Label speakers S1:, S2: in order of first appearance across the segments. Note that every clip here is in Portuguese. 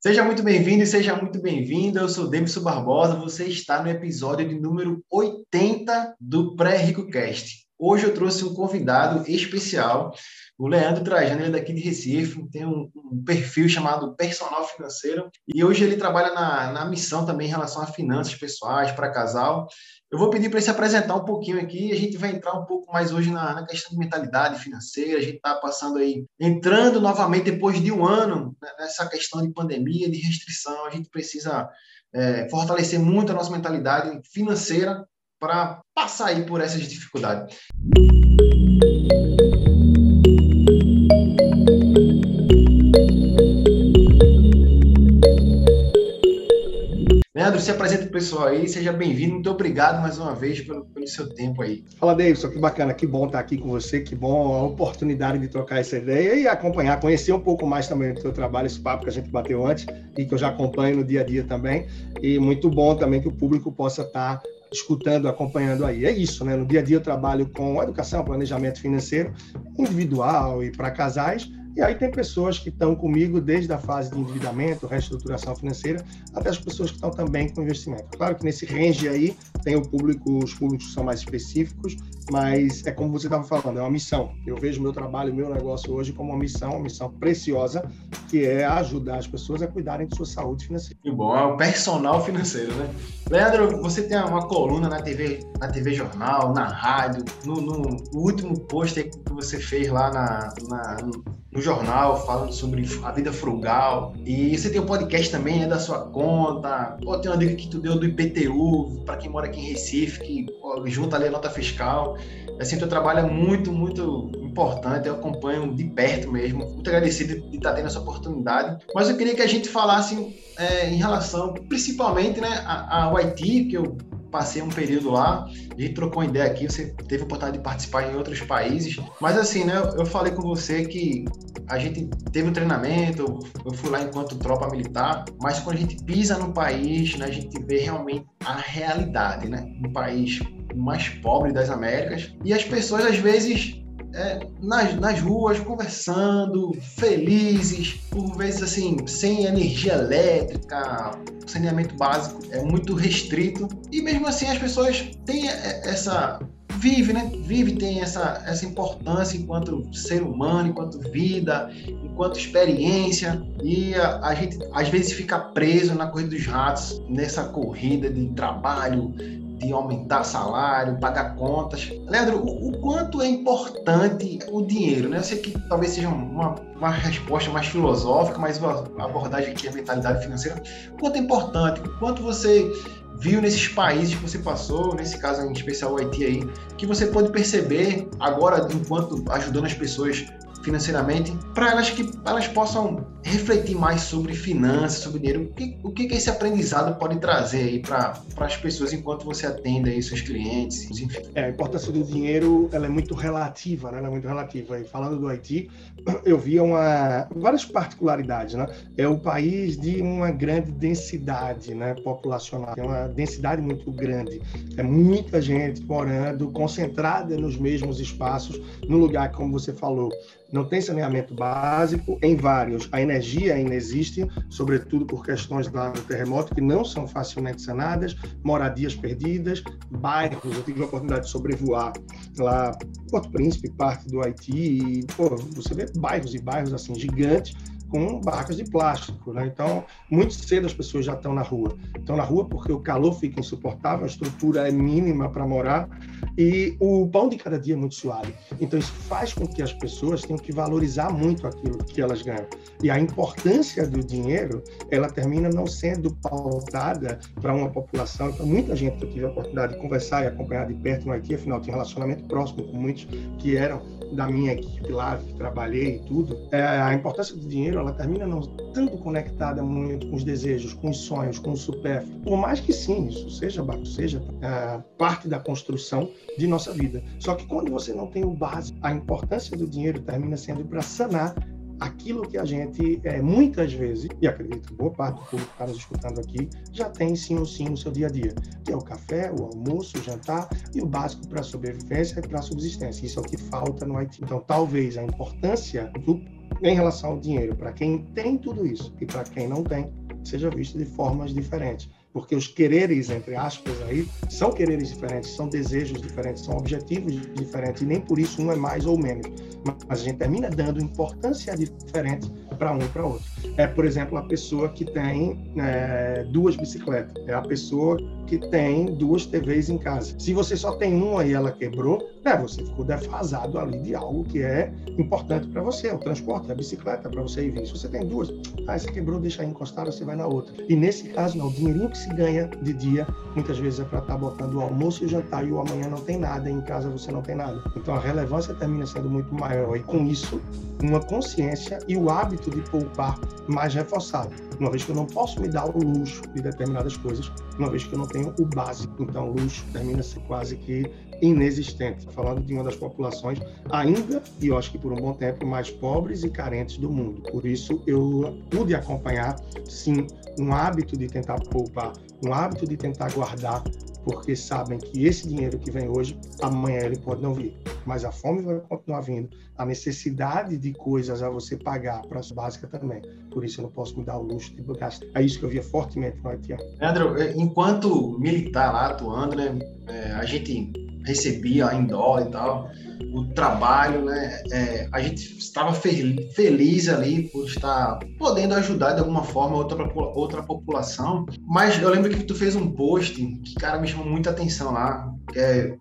S1: Seja muito bem-vindo e seja muito bem-vinda. Eu sou Demison Barbosa. Você está no episódio de número 80 do Pré-Rico Cast. Hoje eu trouxe um convidado especial, o Leandro Trajano, ele é daqui de Recife, tem um, um, perfil chamado Personal Financeiro, e hoje ele trabalha na, na missão também em relação a finanças pessoais para casal. Eu vou pedir para ele se apresentar um pouquinho aqui, a gente vai entrar um pouco mais hoje na, na questão de mentalidade financeira, a gente está passando aí, entrando novamente depois de um ano né, nessa questão de pandemia, de restrição, a gente precisa é, fortalecer muito a nossa mentalidade financeira para passar aí por essas dificuldades. Leandro, se apresenta o pessoal aí, seja bem-vindo, muito obrigado mais uma vez pelo, pelo, seu tempo aí.
S2: Fala, Davidson, que bacana, que bom estar aqui com você, que bom a oportunidade de trocar essa ideia e acompanhar, conhecer um pouco mais também do seu trabalho, esse papo que a gente bateu antes e que eu já acompanho no dia a dia também. E muito bom também que o público possa estar escutando, acompanhando aí. É isso, né? No dia a dia eu trabalho com educação, planejamento financeiro individual e para casais e aí tem pessoas que estão comigo desde a fase de endividamento, reestruturação financeira, até as pessoas que estão também com investimento. Claro que nesse range aí tem o público, os públicos são mais específicos, mas é como você estava falando, é uma missão. Eu vejo meu trabalho, meu negócio hoje como uma missão, uma missão preciosa, que é ajudar as pessoas a cuidarem de sua saúde financeira.
S1: Que bom, é o personal financeiro, né? Leandro, você tem uma coluna na TV, na TV Jornal, na rádio, no, no último post que você fez lá na, na no jornal falando sobre a vida frugal. E você tem um podcast também, é da sua conta. Pô, tem uma dica que tu deu do IPTU, para quem mora aqui em Recife, que pô, junta ali a nota fiscal. Assim, teu trabalho é muito, muito importante, eu acompanho de perto mesmo. Muito agradecido de estar tendo essa oportunidade. Mas eu queria que a gente falasse é, em relação, principalmente, né, ao Haiti, que eu passei um período lá, a gente trocou uma ideia aqui, você teve a oportunidade de participar em outros países, mas assim, né, eu falei com você que a gente teve um treinamento, eu fui lá enquanto tropa militar, mas quando a gente pisa no país, né, a gente vê realmente a realidade, né, um país mais pobre das Américas, e as pessoas às vezes é, nas, nas ruas, conversando, felizes, por vezes assim, sem energia elétrica, saneamento básico é muito restrito, e mesmo assim as pessoas têm essa vive, né? Vive tem essa, essa importância enquanto ser humano, enquanto vida, enquanto experiência. E a, a, gente às vezes fica preso na corrida dos ratos, nessa corrida de trabalho, de aumentar salário, pagar contas. Leandro, o, o, quanto é importante o dinheiro? Né? Eu sei que talvez seja uma, uma resposta mais filosófica, mas a abordagem aqui é a mentalidade financeira. O quanto é importante? O quanto você viu nesses países que você passou, nesse caso em especial o Haiti aí, que você pode perceber agora, enquanto ajudando as pessoas financeiramente, para elas que elas possam refletir mais sobre finanças, sobre dinheiro. O que, o que esse aprendizado pode trazer aí para as pessoas enquanto você atende aí seus clientes, enfim?
S2: É, a importância do dinheiro ela é muito relativa, né? Ela é muito relativa. E falando do Haiti, eu via uma, várias particularidades, né? É o país de uma grande densidade, né? Populacional, tem uma densidade muito grande. É muita gente morando concentrada nos mesmos espaços, no lugar como você falou, não tem saneamento básico em vários. A energia ainda existe, sobretudo por questões do terremoto que não são facilmente sanadas, moradias perdidas, bairros. Eu tive a oportunidade de sobrevoar lá Porto Príncipe, parte do Haiti, e pô, você vê bairros e bairros assim gigantes com barracas de plástico. Né? Então, muito cedo as pessoas já estão na rua. Estão na rua porque o calor fica insuportável, a estrutura é mínima para morar e o pão de cada dia é muito suave. Então, isso faz com que as pessoas tenham que valorizar muito aquilo que elas ganham. E a importância do dinheiro, ela termina não sendo pautada para uma população. Então, muita gente que eu tive a oportunidade de conversar e acompanhar de perto no Haiti, afinal, tinha relacionamento próximo com muitos que eram da minha equipe lá, que trabalhei e tudo, é, a importância do dinheiro, ela termina não tanto conectada muito com os desejos, com os sonhos, com o supérfluo. Por mais que sim, isso seja, seja é, parte da construção de nossa vida. Só que quando você não tem o básico, a importância do dinheiro termina sendo para sanar aquilo que a gente, é, muitas vezes, e acredito boa parte do público que está nos escutando aqui, já tem sim ou sim no seu dia a dia, que é o café, o almoço, o jantar e o básico para a sobrevivência e para a subsistência. Isso é o que falta no Haiti. Então, talvez a importância do em relação ao dinheiro, para quem tem tudo isso e para quem não tem, seja visto de formas diferentes porque os quereres, entre aspas, aí, são quereres diferentes, são desejos diferentes, são objetivos diferentes, e nem por isso um é mais ou menos. Mas a gente termina dando importância diferente para um e para outro. É, por exemplo, a pessoa que tem é, duas bicicletas, é a pessoa que tem duas TVs em casa. Se você só tem uma e ela quebrou, né, você ficou defasado ali de algo que é importante para você, o transporte, a bicicleta para você ir vir. Se você tem duas, ah, você quebrou, deixa aí encostada, você vai na outra. E nesse caso, não, o dinheirinho que se ganha de dia, muitas vezes é para estar tá botando o almoço e o jantar e o amanhã não tem nada, e em casa você não tem nada. Então a relevância termina sendo muito maior e com isso, uma consciência e o hábito de poupar mais reforçado. Uma vez que eu não posso me dar o luxo de determinadas coisas, uma vez que eu não tenho o básico. Então, o luxo termina se quase que inexistente. Falando de uma das populações ainda, e eu acho que por um bom tempo, mais pobres e carentes do mundo. Por isso, eu pude acompanhar, sim, um hábito de tentar poupar, um hábito de tentar guardar, porque sabem que esse dinheiro que vem hoje, amanhã ele pode não vir. Mas a fome vai continuar vindo, a necessidade de coisas a você pagar para as básicas também. Por isso eu não posso me dar o luxo de gastar. É isso que eu via fortemente no Haiti.
S1: Leandro, é, enquanto militar lá atuando, né, é, a gente recebia em dólar e tal, o trabalho, né? É, a gente estava feliz ali por estar podendo ajudar de alguma forma outra, outra população. Mas eu lembro que tu fez um post que, cara, me chamou muita atenção lá, que é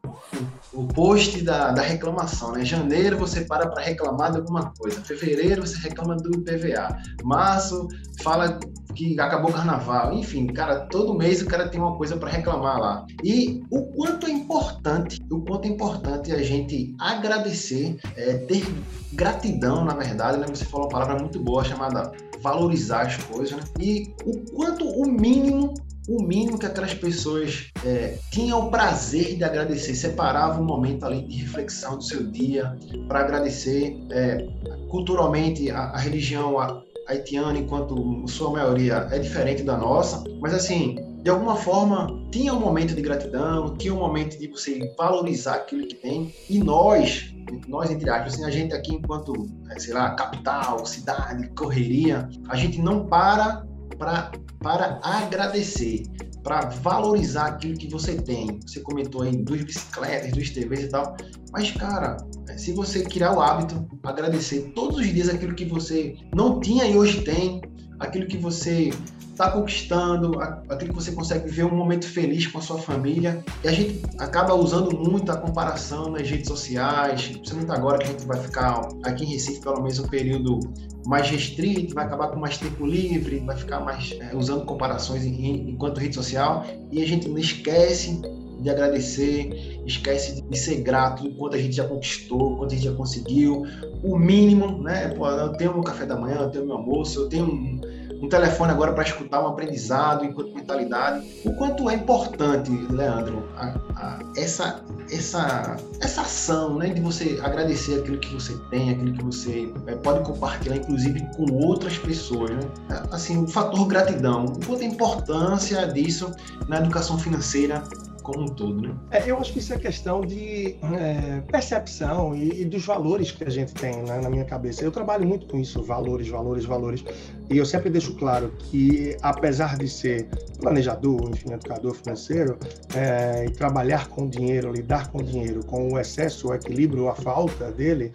S1: o, o post da, da reclamação, né? Janeiro você para para reclamar de alguma coisa, fevereiro você reclama do PVA, março fala que acabou o carnaval, enfim, cara, todo mês o cara tem uma coisa para reclamar lá. E o quanto é importante, o quanto é importante a gente agradecer, é, ter gratidão, na verdade, né? Você falou uma palavra muito boa chamada valorizar as coisas, né? E o quanto o mínimo o mínimo que aquelas pessoas é, tinham o prazer de agradecer, separava um momento ali de reflexão do seu dia para agradecer. É, culturalmente, a, a religião a, haitiana, enquanto sua maioria é diferente da nossa, mas assim, de alguma forma, tinha um momento de gratidão, tinha um momento de você valorizar aquilo que tem, e nós, nós entre aspas, assim, a gente aqui enquanto, é, sei lá, capital, cidade, correria, a gente não para para para agradecer, para valorizar aquilo que você tem. Você comentou aí duas bicicletas, duas TVs e tal, mas cara, se você criar o hábito, agradecer todos os dias aquilo que você não tinha e hoje tem, aquilo que você está conquistando, aquilo que você consegue viver um momento feliz com a sua família. E a gente acaba usando muito a comparação nas redes sociais, principalmente agora que a gente vai ficar aqui em Recife pelo menos um período mais restrito, vai acabar com mais tempo livre, vai ficar mais é, usando comparações em, enquanto rede social e a gente não esquece de agradecer, esquece de ser grato quanto a gente já conquistou, quanto a gente já conseguiu, o mínimo, né? Pô, eu tenho meu café da manhã, eu tenho meu almoço, eu tenho um, um telefone agora para escutar um aprendizado enquanto mentalidade. O quanto é importante, Leandro, a, a, essa, essa, essa ação né, de você agradecer aquilo que você tem, aquilo que você é, pode compartilhar, inclusive com outras pessoas. Né? Assim, o fator gratidão, o quanto a importância disso na educação financeira como um todo, né?
S2: É, eu acho que isso é questão de é, percepção e, e, dos valores que a gente tem né, na minha cabeça. Eu trabalho muito com isso, valores, valores, valores. E eu sempre deixo claro que, apesar de ser planejador, enfim, educador financeiro, é, e trabalhar com dinheiro, lidar com dinheiro, com o excesso, o equilíbrio, a falta dele,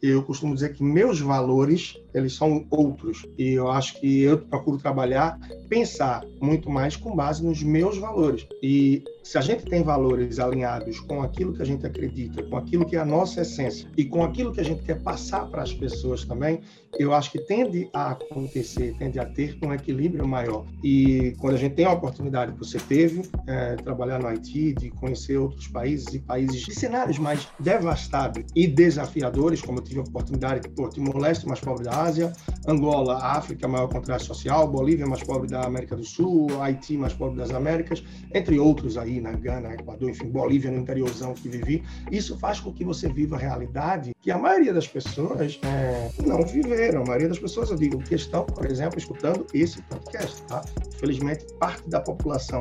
S2: eu costumo dizer que meus valores eles são outros e eu acho que eu procuro trabalhar pensar muito mais com base nos meus valores e se a gente tem valores alinhados com aquilo que a gente acredita, com aquilo que é a nossa essência e com aquilo que a gente quer passar para as pessoas também, eu acho que tende a acontecer, tende a ter um equilíbrio maior. E quando a gente tem a oportunidade que você teve, é, trabalhar no Haiti, de conhecer outros países e países de cenários mais devastados e desafiadores, como eu tive a oportunidade de Timor-Leste, mais pobre da Ásia, Angola, África, maior contraste social, Bolívia, mais pobre da América do Sul, Haiti, mais pobre das Américas, entre outros aí na Gana, Equador, enfim, Bolívia, no interiorzão que vivi. Isso faz com que você viva a realidade que a maioria das pessoas é, não viveram. A maioria das pessoas, eu digo, que estão, por exemplo, escutando esse podcast, tá? Infelizmente, parte da população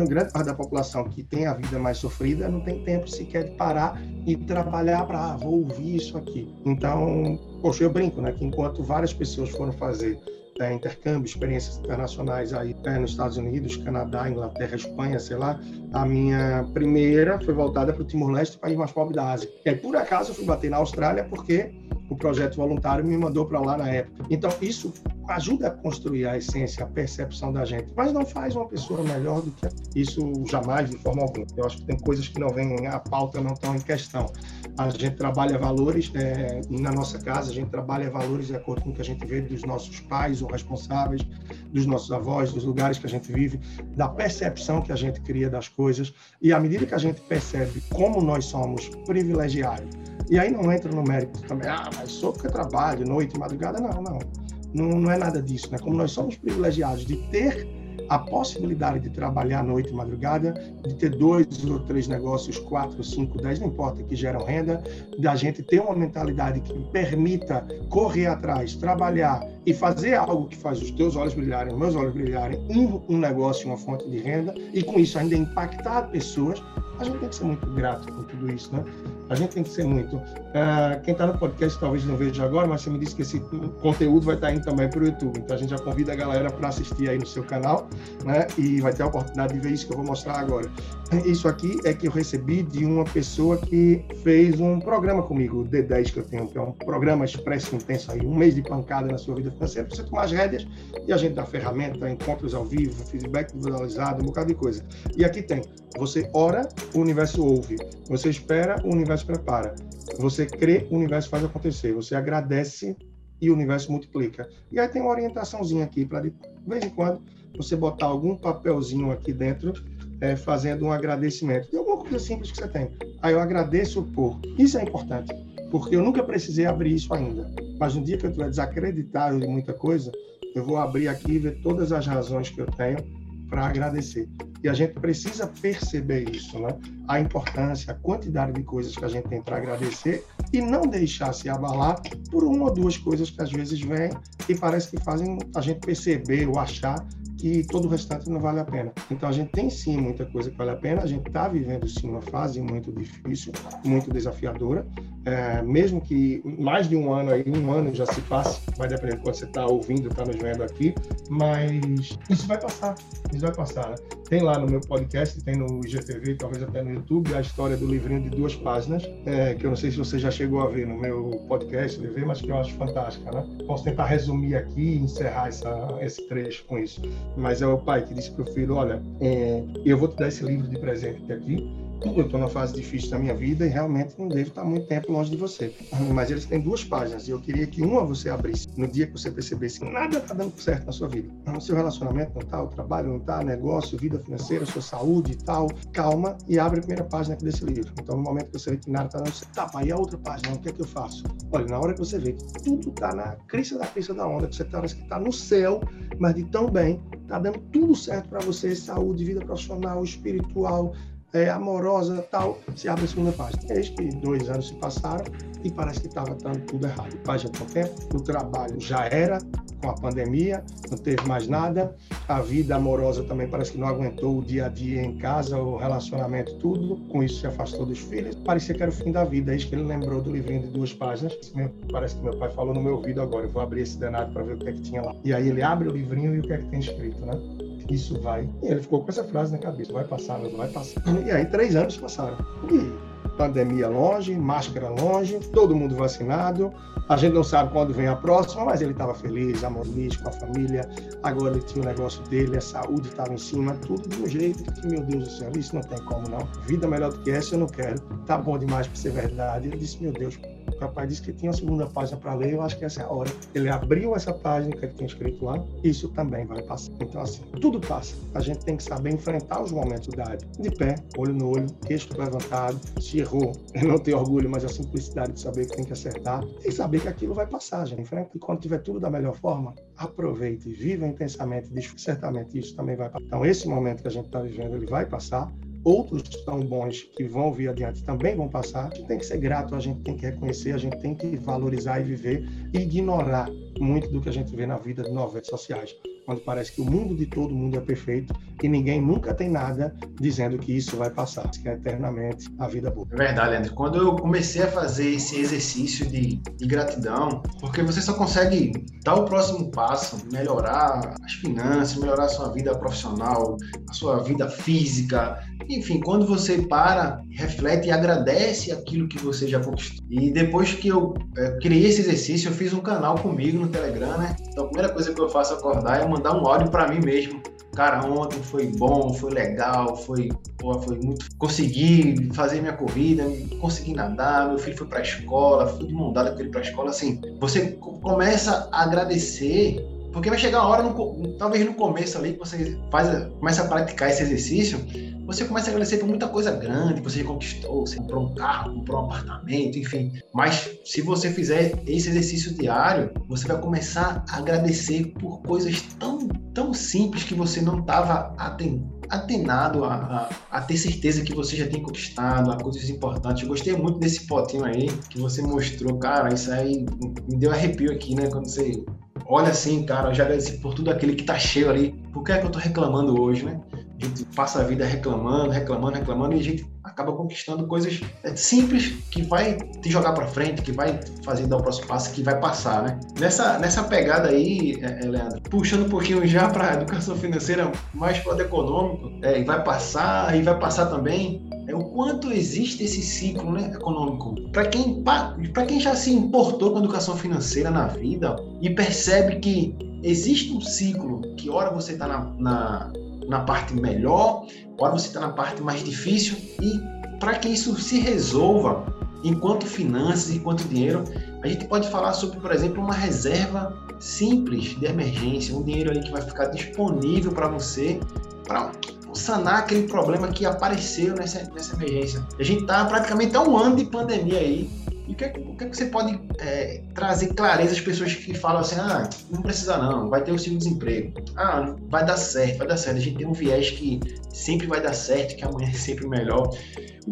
S2: grande parte da população que tem a vida mais sofrida não tem tempo sequer de parar e trabalhar para, ah, vou ouvir isso aqui. Então, poxa, eu brinco, né, que enquanto várias pessoas foram fazer é, intercâmbio, experiências internacionais aí é, nos Estados Unidos, Canadá, Inglaterra, Espanha, sei lá. A minha primeira foi voltada para o Timor-Leste, país mais pobre da Ásia. E aí, por acaso, eu fui bater na Austrália porque o projeto voluntário me mandou para lá na época. Então, isso ajuda a construir a essência, a percepção da gente, mas não faz uma pessoa melhor do que isso jamais, de forma alguma. Eu acho que tem coisas que não vêm, a pauta não estão em questão. A gente trabalha valores é, na nossa casa, a gente trabalha valores de acordo com o que a gente vê dos nossos pais ou responsáveis, dos nossos avós, dos lugares que a gente vive, da percepção que a gente cria das coisas. E à medida que a gente percebe como nós somos privilegiados, e aí não entra no mérito também, ah, mas sou porque trabalho, noite, madrugada, não, não. Não, não é nada disso, né? Como nós somos privilegiados de ter a possibilidade de trabalhar noite e madrugada, de ter dois ou três negócios, quatro, cinco, dez, não importa, que geram renda, da gente ter uma mentalidade que permita correr atrás, trabalhar e fazer algo que faz os teus olhos brilharem, os meus olhos brilharem, em um negócio, uma fonte de renda, e com isso ainda impactar pessoas, a gente tem que ser muito grato por tudo isso, né? A gente tem que ser muito. Uh, quem está no podcast talvez não veja agora, mas você me disse que esse conteúdo vai estar tá indo também para o YouTube. Então a gente já convida a galera para assistir aí no seu canal, né? E vai ter a oportunidade de ver isso que eu vou mostrar agora. Isso aqui é que eu recebi de uma pessoa que fez um programa comigo, o D10 que eu tenho, que é um programa expresso intenso aí, um mês de pancada na sua vida financeira, para você tomar as rédeas e a gente dá ferramenta, encontros ao vivo, feedback visualizado, um bocado de coisa. E aqui tem, você ora, o universo ouve. Você espera, o universo prepara. Você crê, o universo faz acontecer. Você agradece e o universo multiplica. E aí tem uma orientaçãozinha aqui para de vez em quando você botar algum papelzinho aqui dentro é, fazendo um agradecimento de alguma coisa simples que você tem. Aí eu agradeço por. Isso é importante, porque eu nunca precisei abrir isso ainda. Mas no dia que eu estiver desacreditado de muita coisa, eu vou abrir aqui e ver todas as razões que eu tenho para agradecer. E a gente precisa perceber isso, né? A importância, a quantidade de coisas que a gente tem para agradecer e não deixar se abalar por uma ou duas coisas que às vezes vêm e parece que fazem a gente perceber ou achar que todo o restante não vale a pena. Então a gente tem sim muita coisa que vale a pena, a gente está vivendo sim uma fase muito difícil, muito desafiadora, é, mesmo que mais de um ano aí, um ano já se passe, vai depender de quando você está ouvindo, está nos vendo aqui, mas isso vai passar, isso vai passar. Né? Tem lá no meu podcast, tem no IGTV, talvez até no YouTube, a história do livrinho de duas páginas, é, que eu não sei se você já chegou a ver no meu podcast, mas que eu acho fantástica, né? Posso tentar resumir aqui e encerrar essa, esse trecho com isso mas é o pai que disse para o filho: Olha, é, eu vou te dar esse livro de presente aqui. Eu estou numa fase difícil da minha vida e realmente não devo estar muito tempo longe de você. Mas eles têm duas páginas e eu queria que uma você abrisse no dia que você percebesse que nada está dando certo na sua vida. O seu relacionamento não está, o trabalho não está, negócio, vida financeira, sua saúde e tal. Calma e abre a primeira página aqui desse livro. Então, no momento que você vê que nada está dando certo, tá, pai, e a outra página? O que é que eu faço? Olha, na hora que você vê que tudo está na crista da crista da onda, que você que está no céu, mas de tão bem, está dando tudo certo para você, saúde, vida profissional, espiritual, é, amorosa tal, se abre a segunda página. Eis que dois anos se passaram e parece que estava tudo errado. Página com tempo, o trabalho já era, com a pandemia, não teve mais nada. A vida amorosa também parece que não aguentou o dia a dia em casa, o relacionamento, tudo. Com isso se afastou dos filhos. Parecia que era o fim da vida. Eis que ele lembrou do livrinho de duas páginas. Parece que meu pai falou no meu ouvido agora. Eu vou abrir esse danado para ver o que é que tinha lá. E aí ele abre o livrinho e o que é que tem escrito, né? Isso vai. E ele ficou com essa frase na cabeça: vai passar, não vai passar. E aí, três anos passaram. E pandemia longe, máscara longe, todo mundo vacinado. A gente não sabe quando vem a próxima, mas ele estava feliz, harmonioso com a família. Agora ele tinha o negócio dele, a saúde estava em cima, tudo de um jeito que, meu Deus do céu, isso não tem como não. Vida melhor do que essa eu não quero. Tá bom demais para ser verdade. Ele disse, meu Deus, o rapaz disse que tinha a segunda página para ler, eu acho que essa é a hora. Ele abriu essa página que ele tinha escrito lá, isso também vai passar. Então, assim, tudo passa. A gente tem que saber enfrentar os momentos da de pé, olho no olho, queixo levantado, se errou, não ter orgulho, mas a simplicidade de saber que tem que acertar e saber que aquilo vai passar, gente. Enfrenta e quando tiver tudo da melhor forma, aproveite, viva intensamente, certamente isso também vai passar. Então, esse momento que a gente está vivendo, ele vai passar outros tão bons que vão vir adiante também vão passar. A gente tem que ser grato, a gente tem que reconhecer, a gente tem que valorizar e viver e ignorar muito do que a gente vê na vida de novelas sociais. Onde parece que o mundo de todo mundo é perfeito e ninguém nunca tem nada dizendo que isso vai passar, que é eternamente a vida boa.
S1: É verdade, Leandro. Quando eu comecei a fazer esse exercício de, de gratidão, porque você só consegue dar o próximo passo, melhorar as finanças, melhorar a sua vida profissional, a sua vida física, enfim, quando você para, reflete e agradece aquilo que você já conquistou. E depois que eu é, criei esse exercício, eu fiz um canal comigo no Telegram, né? Então a primeira coisa que eu faço acordar é mandar um áudio para mim mesmo. Cara, ontem foi bom, foi legal, foi, pô, foi muito. Consegui fazer minha corrida, consegui nadar, meu filho foi para a escola, fui de mão dada com ele para a escola. Assim, você começa a agradecer porque vai chegar a hora, no, talvez no começo ali, que você faz, começa a praticar esse exercício, você começa a agradecer por muita coisa grande que você conquistou, você comprou um carro, comprou um apartamento, enfim. Mas se você fizer esse exercício diário, você vai começar a agradecer por coisas tão, tão simples que você não estava atenado a, a, a, ter certeza que você já tem conquistado, a coisas importantes. Eu gostei muito desse potinho aí que você mostrou, cara. Isso aí me deu arrepio aqui, né? Quando você olha assim, cara, eu já agradeci por tudo aquele que tá cheio ali. Por que é que eu tô reclamando hoje, né? A gente passa a vida reclamando, reclamando, reclamando e a gente acaba conquistando coisas é, simples que vai te jogar para frente, que vai fazer dar o próximo passo, que vai passar, né? Nessa, nessa pegada aí, é, é Leandro, puxando um pouquinho já para educação financeira, mais para o econômico, é, e vai passar, e vai passar também é o quanto existe esse ciclo né, econômico. Para quem, quem já se importou com educação financeira na vida e percebe que existe um ciclo, que hora você está na, na, na parte melhor, hora você está na parte mais difícil, e para que isso se resolva, enquanto finanças, enquanto dinheiro, a gente pode falar sobre, por exemplo, uma reserva simples de emergência, um dinheiro ali que vai ficar disponível para você para sanar aquele problema que apareceu nessa, nessa emergência. A gente está praticamente há um ano de pandemia aí. E o que, é o que, é que você pode é, trazer clareza às pessoas que falam assim: ah, não precisa não, vai ter o seguro-desemprego. Ah, vai dar certo, vai dar certo. A gente tem um viés que sempre vai dar certo, que amanhã é sempre melhor.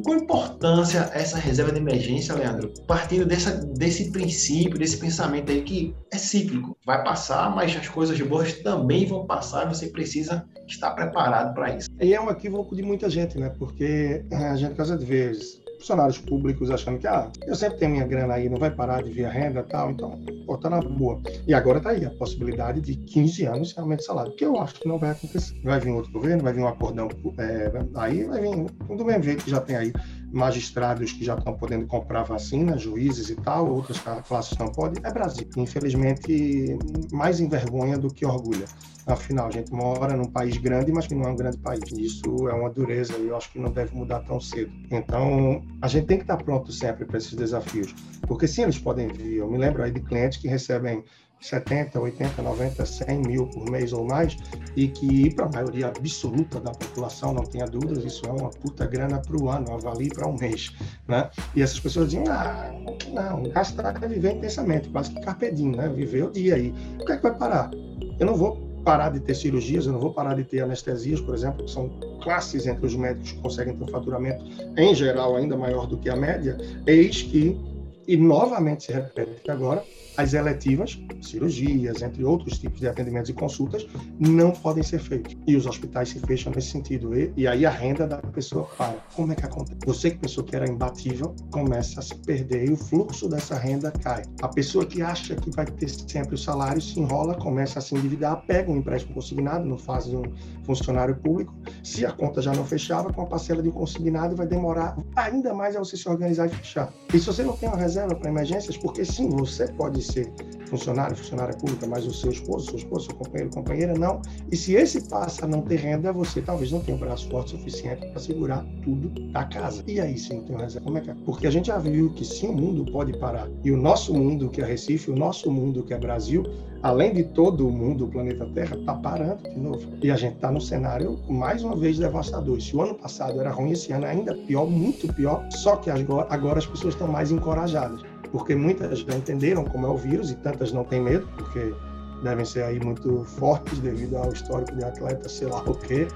S1: Qual a importância essa reserva de emergência, Leandro? Partindo dessa, desse princípio, desse pensamento aí que é cíclico, vai passar, mas as coisas boas também vão passar, você precisa estar preparado para isso.
S2: E é um equívoco de muita gente, né? Porque a gente de vezes funcionários públicos achando que, ah, eu sempre tenho minha grana aí, não vai parar de vir a renda tal, então, pô, tá na boa. E agora tá aí a possibilidade de 15 anos de salário, que eu acho que não vai acontecer. Vai vir outro governo, vai vir um acordão, é, aí vai vir, do mesmo jeito que já tem aí magistrados que já estão podendo comprar vacina, juízes e tal, outras classes não podem, é Brasil. Infelizmente, mais envergonha do que orgulha. Afinal, a gente mora num país grande, mas que não é um grande país. Isso é uma dureza e eu acho que não deve mudar tão cedo. Então, a gente tem que estar pronto sempre para esses desafios, porque sim, eles podem vir. Eu me lembro aí de clientes que recebem 70, 80, 90, 100 mil por mês ou mais, e que para a maioria absoluta da população, não tenha dúvidas, isso é uma puta grana para o ano, avalie para um mês. Né? E essas pessoas dizem, ah, não, gastar é viver intensamente, quase que carpedinho, né? viver o dia aí. O que é que vai parar? Eu não vou parar de ter cirurgias, eu não vou parar de ter anestesias, por exemplo, que são classes entre os médicos que conseguem ter um faturamento, em geral, ainda maior do que a média, eis que, e novamente se repete agora, as eletivas, cirurgias, entre outros tipos de atendimentos e consultas, não podem ser feitos. E os hospitais se fecham nesse sentido. E, e aí a renda da pessoa para. Como é que acontece? Você que pensou que era imbatível, começa a se perder e o fluxo dessa renda cai. A pessoa que acha que vai ter sempre o salário se enrola, começa a se endividar, pega um empréstimo consignado, não faz um funcionário público. Se a conta já não fechava, com a parcela de consignado vai demorar ainda mais a você se organizar e fechar. E se você não tem uma reserva para emergências, porque sim, você pode ser funcionário, funcionária pública, mas o seu esposo, seu esposo, seu companheiro, companheira, não. E se esse passa a não ter renda, você talvez não tenha um braço forte suficiente para segurar tudo da casa. E aí, não tem reserva, como é que é? Porque a gente já viu que sim, o mundo pode parar. E o nosso mundo, que é Recife, o nosso mundo, que é Brasil, além de todo o mundo, o planeta Terra, está parando de novo. E a gente está no cenário, mais uma vez, devastador. Se o ano passado era ruim, esse ano é ainda pior, muito pior, só que agora as pessoas estão mais encorajadas porque muitas já entenderam como é o vírus e tantas não têm medo, porque devem ser aí muito fortes devido ao histórico de atleta, sei lá o quê.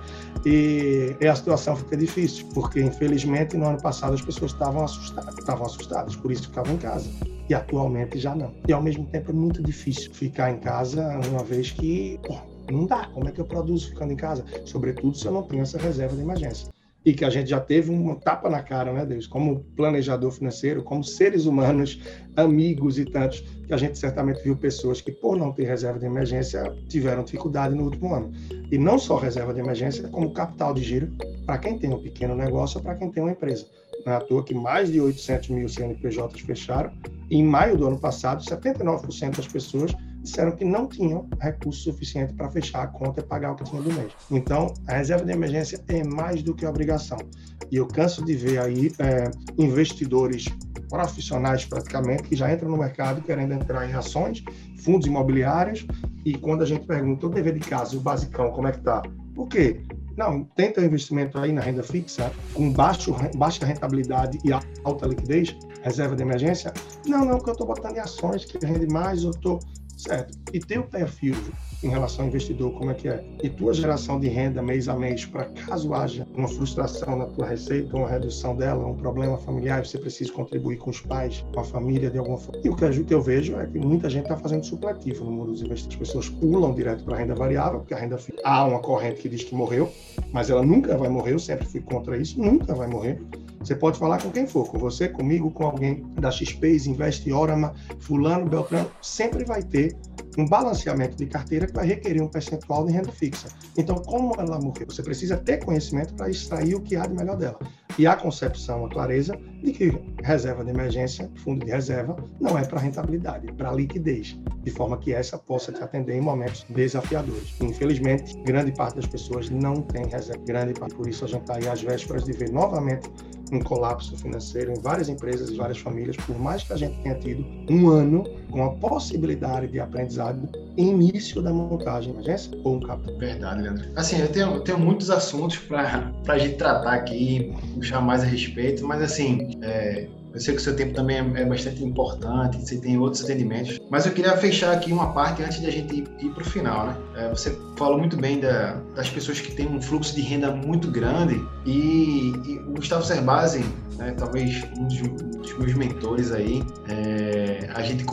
S2: E, a situação fica difícil, porque infelizmente no ano passado as pessoas estavam assustadas, estavam assustadas, por isso ficavam em casa. E atualmente já não. E ao mesmo tempo é muito difícil ficar em casa, uma vez que pô, Não dá. Como é que eu produzo ficando em casa? Sobretudo se eu não tenho essa reserva de emergência e que a gente já teve um tapa na cara, né, Deus? Como planejador financeiro, como seres humanos, amigos e tantos, que a gente certamente viu pessoas que, por não ter reserva de emergência, tiveram dificuldade no último ano. E não só reserva de emergência, como capital de giro para quem tem um pequeno negócio ou para quem tem uma empresa. Não é à toa que mais de 800 mil CNPJs fecharam. E em maio do ano passado, 79% das pessoas disseram que não tinham recurso suficiente para fechar a conta e pagar o que tinha do mês. Então, a reserva de emergência é mais do que obrigação. E eu canso de ver aí é, investidores profissionais praticamente que já entram no mercado querendo entrar em ações, fundos imobiliários e quando a gente pergunta o dever de casa, o basicão, como é que tá? Por quê? Não, tenta investimento aí na renda fixa com baixo, baixa rentabilidade e alta liquidez, reserva de emergência. Não, não, porque eu estou botando em ações que rende mais, eu estou certo? E ter o perfil em relação ao investidor, como é que é? E tua geração de renda mês a mês, para caso haja uma frustração na tua receita, uma redução dela, um problema familiar, você precisa contribuir com os pais, com a família de alguma forma. E o que eu vejo é que muita gente está fazendo supletivo no mundo dos investimentos. As pessoas pulam direto para a renda variável, porque a renda fixa. Há uma corrente que diz que morreu, mas ela nunca vai morrer, eu sempre fui contra isso, nunca vai morrer. Você pode falar com quem for, com você, comigo, com alguém da XP, Investe, Orama, Fulano, Beltrano, sempre vai ter um balanceamento de carteira que vai requerer um percentual de renda fixa. Então, como ela morreu? Você precisa ter conhecimento para extrair o que há de melhor dela. E a concepção, a clareza de que reserva de emergência, fundo de reserva, não é para rentabilidade, é para liquidez, de forma que essa possa te atender em momentos desafiadores. Infelizmente, grande parte das pessoas não tem reserva, grande por isso a gente está aí às vésperas de ver novamente um colapso financeiro em várias empresas e várias famílias, por mais que a gente tenha tido um ano com a possibilidade de aprendizado início da montagem emergência ou um capital.
S1: Verdade, Leandro. Assim, eu tenho, tenho muitos assuntos para a gente tratar aqui, puxar mais a respeito, mas assim, é, eu sei que o seu tempo também é, é bastante importante, você tem outros atendimentos, mas eu queria fechar aqui uma parte antes de a gente ir, para o final, né? É, você falou muito bem da, das pessoas que têm um fluxo de renda muito grande e, e o Gustavo Cerbasi, né, talvez um dos, dos, meus mentores aí, é, a gente,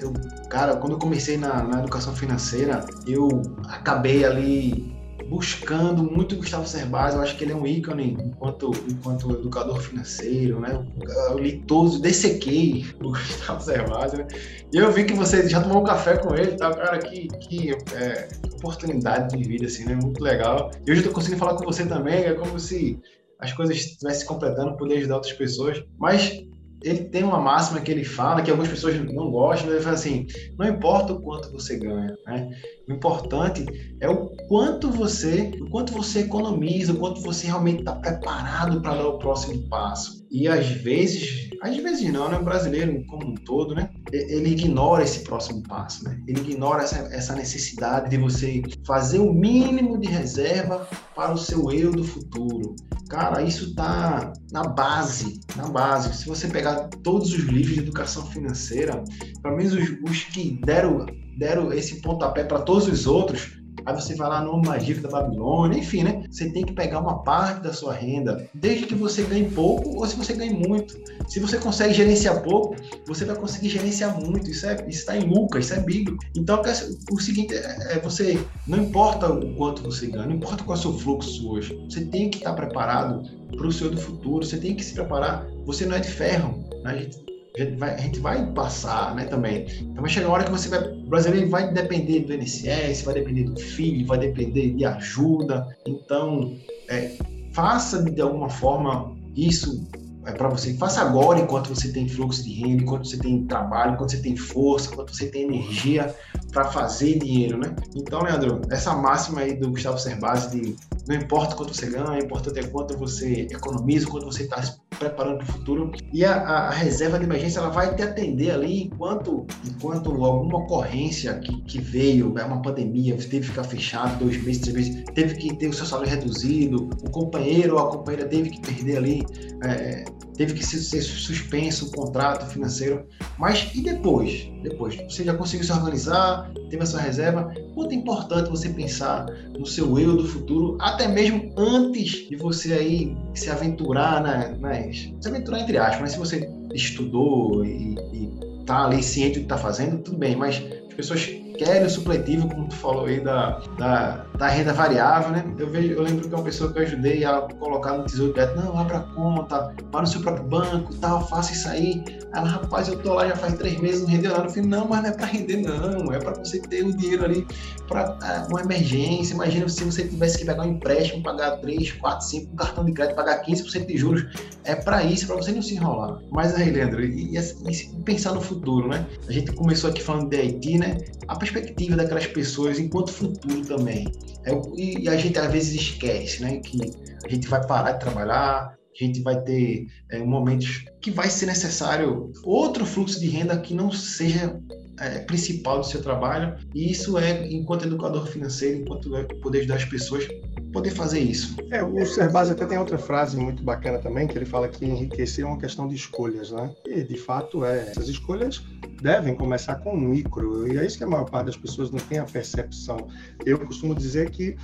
S1: eu, cara, quando eu comecei na, na educação financeira, eu acabei ali buscando muito Gustavo Cerbasi, eu acho que ele é um ícone enquanto, enquanto educador financeiro, né? Eu li todos, dessequei o Gustavo Cerbasi, né? E eu vi que você já tomou um café com ele, tá? Cara, que, que é, oportunidade de vida, assim, né? Muito legal. E hoje eu tô conseguindo falar com você também, é como se as coisas estivessem se completando, poder ajudar outras pessoas. Mas ele tem uma máxima que ele fala, que algumas pessoas não gostam, ele fala assim, não importa o quanto você ganha, né? O importante é o quanto você, o quanto você economiza, o quanto você realmente está preparado para dar o próximo passo. E às vezes, às vezes não, né? O brasileiro como um todo, né? Ele ignora esse próximo passo, né? Ele ignora essa, essa necessidade de você fazer o mínimo de reserva para o seu eu do futuro. Cara, isso tá na base, na base. Se você pegar todos os livros de educação financeira, pelo menos os, os que deram deram esse pontapé para todos os outros, aí você vai lá no Magico da Babilônia, enfim, né? Você tem que pegar uma parte da sua renda, desde que você ganhe pouco ou se você ganhe muito. Se você consegue gerenciar pouco, você vai conseguir gerenciar muito. Isso é, está em Lucas, isso é bíblico. Então, o seguinte é, é você, não importa o quanto você ganha, não importa qual é o seu fluxo hoje, você tem que estar preparado para o seu do futuro, você tem que se preparar. Você não é de ferro, né? a gente a gente vai, passar, né, também. Então vai chegar uma hora que você vai, o brasileiro vai depender do INSS, vai depender do filho, vai depender de ajuda. Então, é, faça de alguma forma isso é para você. Faça agora, enquanto você tem fluxo de renda, enquanto você tem trabalho, enquanto você tem força, enquanto você tem energia para fazer dinheiro, né? Então, Leandro, essa máxima aí do Gustavo Cerbasi de não importa quanto você ganha, importa até quanto você economiza, quanto você está se preparando para o futuro. E a, a, reserva de emergência ela vai te atender ali enquanto, enquanto alguma ocorrência que, que veio, né, uma pandemia, você teve que ficar fechado dois meses, três meses, teve que ter o seu salário reduzido, o companheiro ou a companheira teve que perder ali é, teve que ser suspenso o contrato financeiro. Mas e depois? Depois, você já conseguiu se organizar, teve essa reserva. Quanto é importante você pensar no seu eu do futuro, até mesmo antes de você aí se aventurar na, nas. Se aventurar entre aspas, mas se você estudou e, e tá ali ciente do que está fazendo, tudo bem, mas as pessoas querem o supletivo, como tu falou aí, da, da, da, renda variável, né? Eu, vejo, eu lembro que uma pessoa que eu ajudei a colocar no Tesouro Direto, não, abra conta, para o seu próprio banco tal, faça isso aí. Ela, rapaz, eu tô lá já faz três meses, não rendeu nada. Eu falei, não, mas não é para render, não. É para você ter o dinheiro ali para é, uma emergência. Imagina se você tivesse que pegar um empréstimo, pagar 3, 4, 5, um cartão de crédito, pagar 15% de juros. É para isso, para você não se enrolar. Mas aí, Leandro, e, e, e pensar no futuro, né? A gente começou aqui falando de Haiti, né? A perspectiva daquelas pessoas enquanto futuro também. É, e, a gente às vezes esquece, né? Que a gente vai parar de trabalhar, a gente vai ter é, momentos que vai ser necessário outro fluxo de renda que não seja é, principal do seu trabalho. E isso é, enquanto educador financeiro, enquanto é poder ajudar as pessoas, poder fazer isso.
S2: É, o Serbaz até tem outra frase muito bacana também, que ele fala que enriquecer é uma questão de escolhas, né? E de fato é. Essas escolhas devem começar com o micro, e é isso que a maior parte das pessoas não tem a percepção. Eu costumo dizer que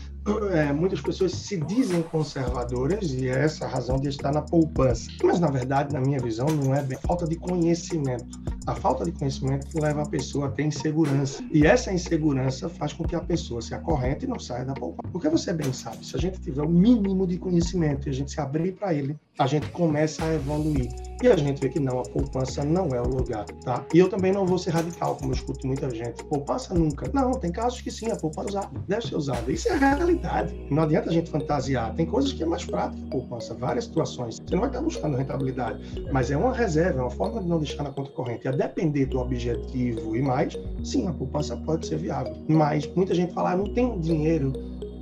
S2: é, muitas pessoas se dizem conservadoras e é essa a razão de estar na poupança. Mas, na verdade, na minha visão, não é bem falta de conhecimento. A falta de conhecimento leva a pessoa a ter insegurança. E essa insegurança faz com que a pessoa se acorrente e não saia da poupança. Porque você bem sabe, se a gente tiver o mínimo de conhecimento e a gente se abrir para ele, a gente começa a evoluir. E a gente vê que não, a poupança não é o lugar, tá? E eu também não vou ser radical, como eu escuto muita gente. Poupança nunca. Não, tem casos que sim, a poupança é usada, deve ser usada. Isso é a realidade. Não adianta a gente fantasiar. Tem coisas que é mais prática a poupança, várias situações. Você não vai estar buscando rentabilidade, mas é uma reserva, é uma forma de não deixar na conta corrente. A depender do objetivo e mais, sim, a poupança pode ser viável. Mas muita gente fala, ah, não tenho dinheiro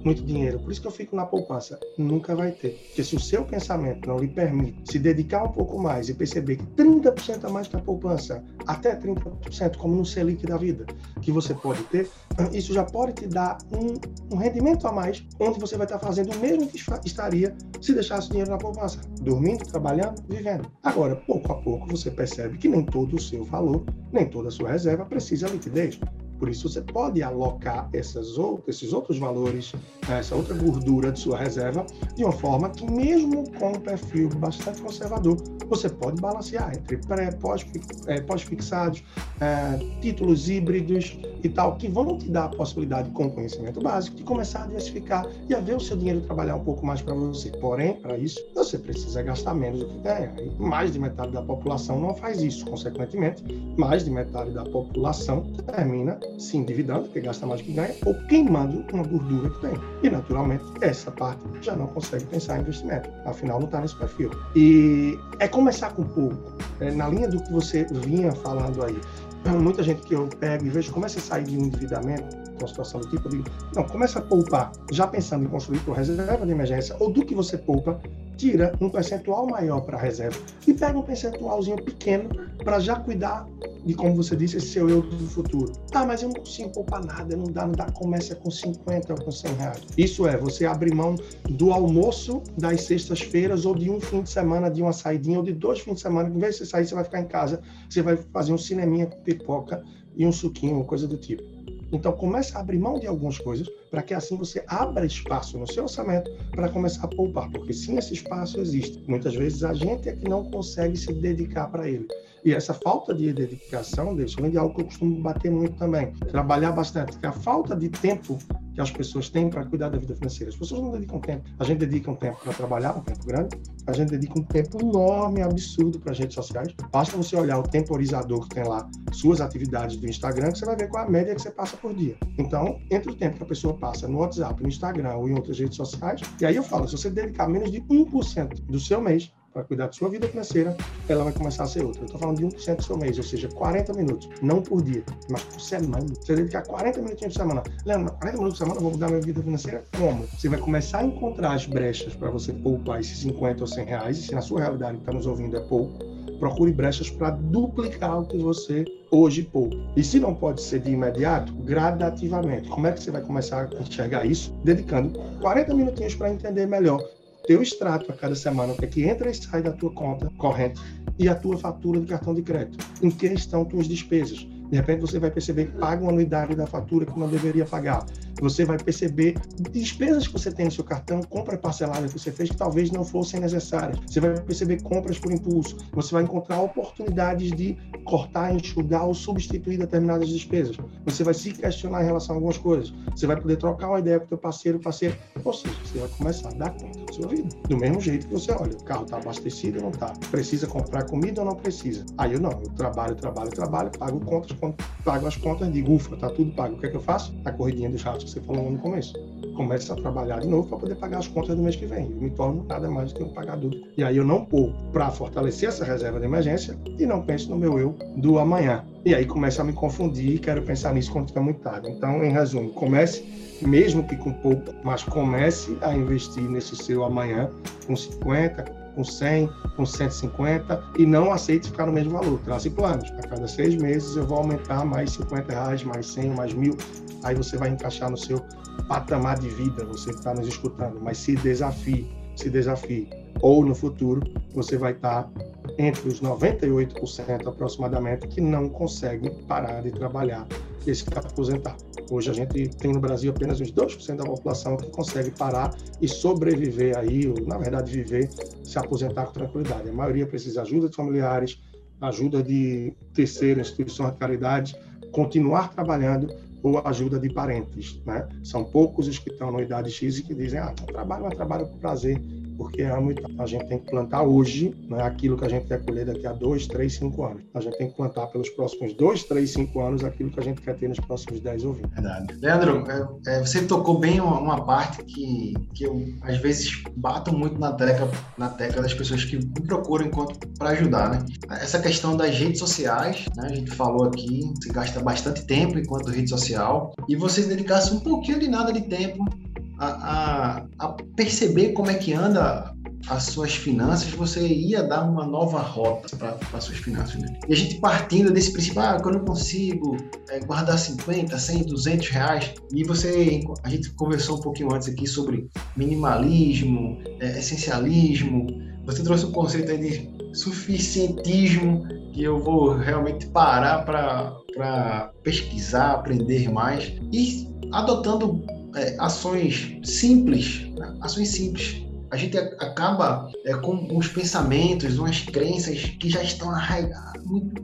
S2: muito dinheiro. Por isso que eu fico na poupança. Nunca vai ter. Porque se o seu pensamento não lhe permite se dedicar um pouco mais e perceber que 30% a mais que a poupança, até 30%, como no Selic da vida, que você pode ter, isso já pode te dar um, um rendimento a mais, onde você vai estar fazendo o mesmo que estaria se deixasse o dinheiro na poupança. Dormindo, trabalhando, vivendo. Agora, pouco a pouco, você percebe que nem todo o seu valor, nem toda a sua reserva precisa liquidez. Por isso, você pode alocar essas outras, esses outros valores, essa outra gordura de sua reserva, de uma forma que, mesmo com um perfil bastante conservador, você pode balancear entre pré, é, pós-fixados, é, títulos híbridos e tal, que vão te dar a possibilidade, com conhecimento básico, de começar a diversificar e a ver o seu dinheiro trabalhar um pouco mais para você. Porém, para isso, você precisa gastar menos do que ganha. Mais de metade da população não faz isso. Consequentemente, mais de metade da população termina se endividando, porque gasta mais do que ganha, ou queimando uma gordura que tem. E, naturalmente, essa parte já não consegue pensar em investimento. Afinal, não está nesse perfil. E é começar com pouco. É, na linha do que você vinha falando aí, muita gente que eu pego e vejo começa a sair de um endividamento, uma situação do tipo, eu digo, não, começa a poupar, já pensando em construir por reserva de emergência, ou do que você poupa, tira um percentual maior para a reserva e pega um percentualzinho pequeno para já cuidar de, como você disse, esse seu eu do futuro. Ah, mas eu não consigo poupar nada, não dá, não dá, começa com 50 ou com 100 reais. Isso é, você abre mão do almoço das sextas-feiras ou de um fim de semana, de uma saidinha ou de dois fins de semana, em vez de você sair, você vai ficar em casa, você vai fazer um cineminha com pipoca e um suquinho, coisa do tipo. Então, comece a abrir mão de algumas coisas para que assim você abra espaço no seu orçamento para começar a poupar, porque sim, esse espaço existe. Muitas vezes a gente é que não consegue se dedicar para ele. E essa falta de dedicação, deixa é algo que eu costumo bater muito também. Trabalhar bastante, porque a falta de tempo que as pessoas têm para cuidar da vida financeira. As pessoas não dedicam tempo. A gente dedica um tempo para trabalhar, um tempo grande. A gente dedica um tempo enorme, absurdo para as redes sociais. Basta você olhar o temporizador que tem lá, suas atividades do Instagram, que você vai ver qual é a média que você passa por dia. Então, entre o tempo que a pessoa passa no WhatsApp, no Instagram ou em outras redes sociais, e aí eu falo, se você dedicar menos de 1% do seu mês para cuidar da sua vida financeira, ela vai começar a ser outra. Eu estou falando de 1% do seu mês, ou seja, 40 minutos, não por dia, mas por semana. Você dedicar 40 minutinhos por semana. Lembra, 40 minutos por semana eu vou mudar minha vida financeira? Como? Você vai começar a encontrar as brechas para você poupar esses 50 ou 100 reais, e se na sua realidade que está nos ouvindo é pouco, procure brechas para duplicar o que você hoje poupa. E se não pode ser de imediato, gradativamente. Como é que você vai começar a enxergar isso? Dedicando 40 minutinhos para entender melhor teu extrato a cada semana, o que é que entra e sai da tua conta corrente e a tua fatura de cartão de crédito. Em que estão tuas despesas? De repente você vai perceber que paga uma anuidade da fatura que não deveria pagar. Você vai perceber despesas que você tem no seu cartão, compras parceladas que você fez que talvez não fossem necessárias. Você vai perceber compras por impulso. Você vai encontrar oportunidades de cortar, enxugar ou substituir determinadas despesas. Você vai se questionar em relação a algumas coisas. Você vai poder trocar uma ideia com o teu parceiro, parceiro. Ou seja, você vai começar a dar conta da sua vida. Do mesmo jeito que você olha, o carro está abastecido ou não está? Precisa comprar comida ou não precisa? Aí eu não, eu trabalho, trabalho, trabalho, pago contas, pago as contas, digo, ufa, tá tudo pago. O que é que eu faço? A corridinha dos ratos que você falou no começo. Começa a trabalhar de novo para poder pagar as contas do mês que vem. Eu me torno nada mais do que um pagador. E aí eu não pouco para fortalecer essa reserva de emergência e não penso no meu eu do amanhã. E aí começa a me confundir e quero pensar nisso quando fica muito tarde. Então, em resumo, comece, mesmo que com pouco, mas comece a investir nesse seu amanhã com 50, com 100, com 150 e não aceite ficar no mesmo valor. Trace planos. A cada seis meses eu vou aumentar mais 50 reais, mais 100, mais mil. Aí você vai encaixar no seu patamar de vida, você que está nos escutando. Mas se desafie, se desafie. Ou no futuro você vai estar tá entre os 98% aproximadamente que não conseguem parar de trabalhar e se aposentar. Hoje a gente tem no Brasil apenas uns 2% da população que consegue parar e sobreviver aí, ou na verdade viver, se aposentar com tranquilidade. A maioria precisa de ajuda de familiares, ajuda de terceira instituição de caridade, continuar trabalhando ou ajuda de parentes, né? São poucos os que estão na idade X e que dizem, ah, trabalho, mas trabalho por prazer porque é muito, a gente tem que plantar hoje né, aquilo que a gente quer colher daqui a dois, três, cinco anos. A gente tem que plantar pelos próximos dois, três, cinco anos aquilo que a gente quer ter nos próximos dez ou vinte.
S1: Verdade. Leandro, é, é, você tocou bem uma, uma, parte que, que eu, às vezes, bato muito na tecla, na tecla das pessoas que me procuram enquanto para ajudar, né? Essa questão das redes sociais, né? A gente falou aqui, você gasta bastante tempo enquanto rede social e você se dedicasse um pouquinho de nada de tempo a, a, a perceber como é que anda as suas finanças, você ia dar uma nova rota para as suas finanças. Né? E a gente partindo desse princípio, ah, que eu consigo é, guardar 50, 100, 200 reais, e você, a gente conversou um pouquinho antes aqui sobre minimalismo, é, essencialismo, você trouxe o um conceito aí de suficientismo, que eu vou realmente parar para pesquisar, aprender mais, e adotando é, ações simples, né? ações simples. A gente acaba é, com os pensamentos, umas crenças que já estão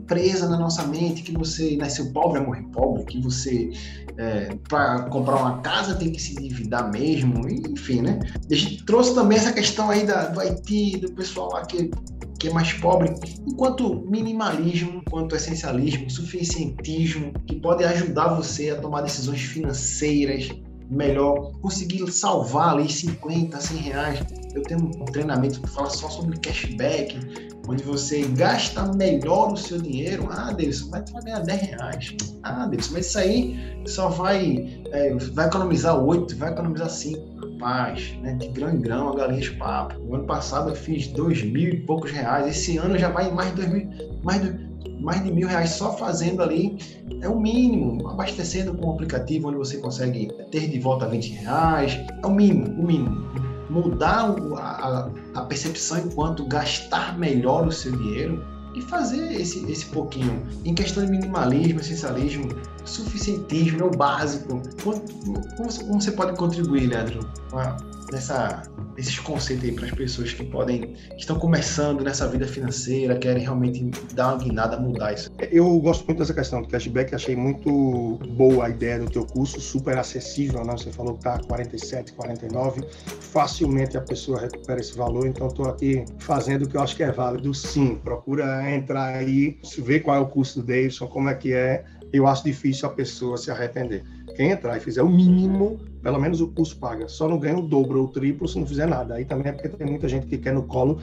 S1: presas na nossa mente, que você nasceu pobre, vai morrer pobre, que você, é, para comprar uma casa, tem que se endividar mesmo, enfim, né? A gente trouxe também essa questão aí da, do Haiti, do pessoal lá que que é mais pobre, enquanto minimalismo, enquanto essencialismo, suficientismo, que pode ajudar você a tomar decisões financeiras, melhor, conseguir salvar ali 50, 100 reais. Eu tenho um treinamento que fala só sobre cashback, onde você gasta melhor o seu dinheiro. Ah, Deus, vai ganhar 10 reais. Ah, Deus, mas isso aí só vai, é, vai economizar 8, vai economizar 5. Rapaz, né, de grão em grão, a galinha de papo. O ano passado eu fiz dois mil e poucos reais. Esse ano já vai mais de dois mil, mais de mais de mil reais só fazendo ali é o mínimo, abastecendo com um aplicativo onde você consegue ter de volta 20 reais, é o mínimo, o mínimo. Mudar a, a percepção enquanto gastar melhor o seu dinheiro e fazer esse, esse pouquinho. Em questão de minimalismo, essencialismo, suficientismo, é o básico. Como, como, como você pode contribuir, Leandro, nessa esses conceitos aí para as pessoas que podem que estão começando nessa vida financeira, querem realmente dar uma guinada, mudar isso?
S2: Eu gosto muito dessa questão do cashback, achei muito boa a ideia do teu curso, super acessível, né? Você falou que tá 47, 49, facilmente a pessoa recupera esse valor, então estou aqui fazendo o que eu acho que é válido, sim. Procura entrar aí, ver qual é o custo do Davidson, como é que é. Eu acho difícil a pessoa se arrepender. Quem entrar e fizer o mínimo, pelo menos o curso paga. Só não ganha o dobro ou o triplo se não fizer nada. Aí também é porque tem muita gente que quer no colo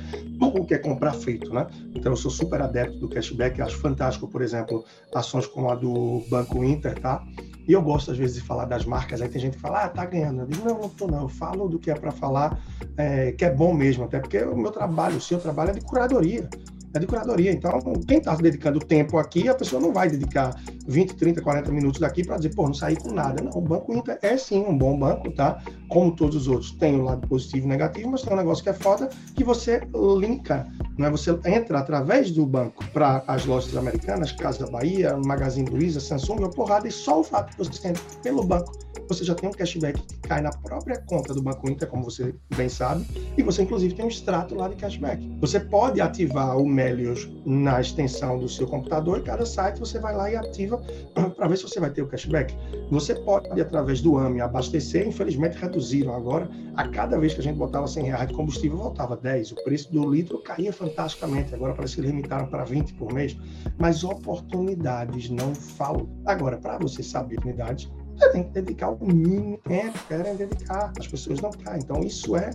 S2: tudo quer comprar feito, né? Então eu sou super adepto do cashback, acho fantástico, por exemplo, ações como a do Banco Inter, tá? E eu gosto às vezes de falar das marcas, aí tem gente que fala, ah, tá ganhando. Eu digo, não, não tô não, eu falo do que é para falar, é, que é bom mesmo, até porque o meu trabalho, o seu trabalho é de curadoria é de curadoria. Então, quem está dedicando tempo aqui, a pessoa não vai dedicar 20, 30, 40 minutos daqui para dizer, pô, não saí com nada. Não, o Banco Inter é sim um bom banco, tá? Como todos os outros, tem o um lado positivo e negativo, mas tem um negócio que é foda que você linka Não é você entra através do banco para as lojas americanas, Casa Bahia, Magazine Luiza, Samsung, uma porrada, e só o fato de você entra pelo banco, você já tem um cashback que cai na própria conta do Banco Inter, como você bem sabe, e você inclusive tem um extrato lá de cashback. Você pode ativar o Melios na extensão do seu computador e cada site você vai lá e ativa para ver se você vai ter o cashback. Você pode, através do AME, abastecer, infelizmente reduziram agora, a cada vez que a gente botava 100 reais de combustível, voltava 10. O preço do litro caía fantasticamente, agora parece que limitaram para 20 por mês, mas oportunidades não faltam. Agora, para você saber oportunidades, você tem que dedicar o mínimo que querem dedicar. As pessoas não caem. Então, isso é,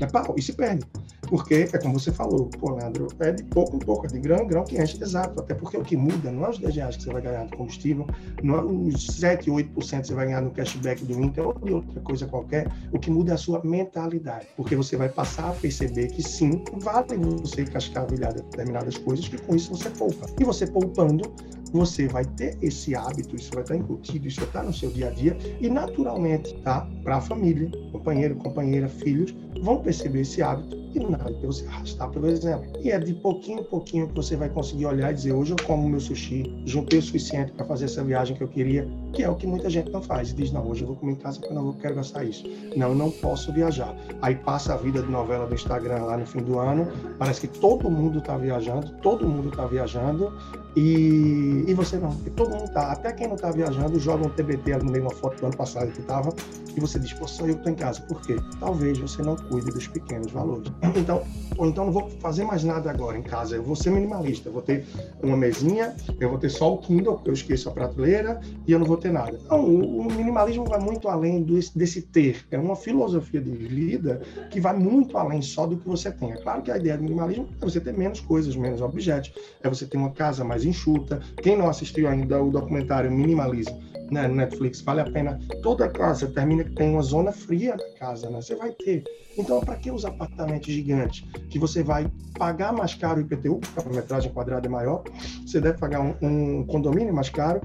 S2: é pau, e se perde. Porque, é como você falou, pô, Leandro, é de pouco em pouco, é de grão em grão que enche, exato. Até porque o que muda não é os 10 reais que você vai ganhar de combustível, não é os 7, 8% que você vai ganhar no cashback do Inter ou de outra coisa qualquer. O que muda é a sua mentalidade. Porque você vai passar a perceber que sim, vale você cascavilhar determinadas coisas, que com isso você poupa. E você poupando, você vai ter esse hábito, isso vai estar incutido, isso vai estar no seu dia a dia e naturalmente, tá? Para a família, companheiro, companheira, filhos, vão perceber esse hábito e que você arrastar pelo exemplo. E é de pouquinho em pouquinho que você vai conseguir olhar e dizer: hoje eu como meu sushi, juntei o suficiente para fazer essa viagem que eu queria, que é o que muita gente não faz. E diz: não, hoje eu vou comer em casa porque eu não quero gastar isso. Não, não posso viajar. Aí passa a vida de novela do Instagram lá no fim do ano, parece que todo mundo está viajando, todo mundo está viajando, e, e você não, porque todo mundo tá, até quem não tá viajando, joga um TBT no meio uma foto do ano passado que tava, e você diz, pô, só eu tô em casa. Por quê? Talvez você não cuide dos pequenos valores. Então, ou então não vou fazer mais nada agora em casa, eu vou ser minimalista, eu vou ter uma mesinha, eu vou ter só o Kindle, eu esqueço a prateleira, e eu não vou ter nada. Não, o, minimalismo vai muito além desse, desse ter, é uma filosofia de vida que vai muito além só do que você tem. É claro que a ideia do minimalismo é você ter menos coisas, menos objetos, é você ter uma casa mais enxuta. Quem não assistiu ainda o documentário Minimalismo né, Netflix, vale a pena. Toda casa termina que tem uma zona fria na casa, né? Você vai ter. Então, para que os apartamentos gigantes? Que você vai pagar mais caro o IPTU, porque a metragem quadrada é maior, você deve pagar um, um, condomínio mais caro.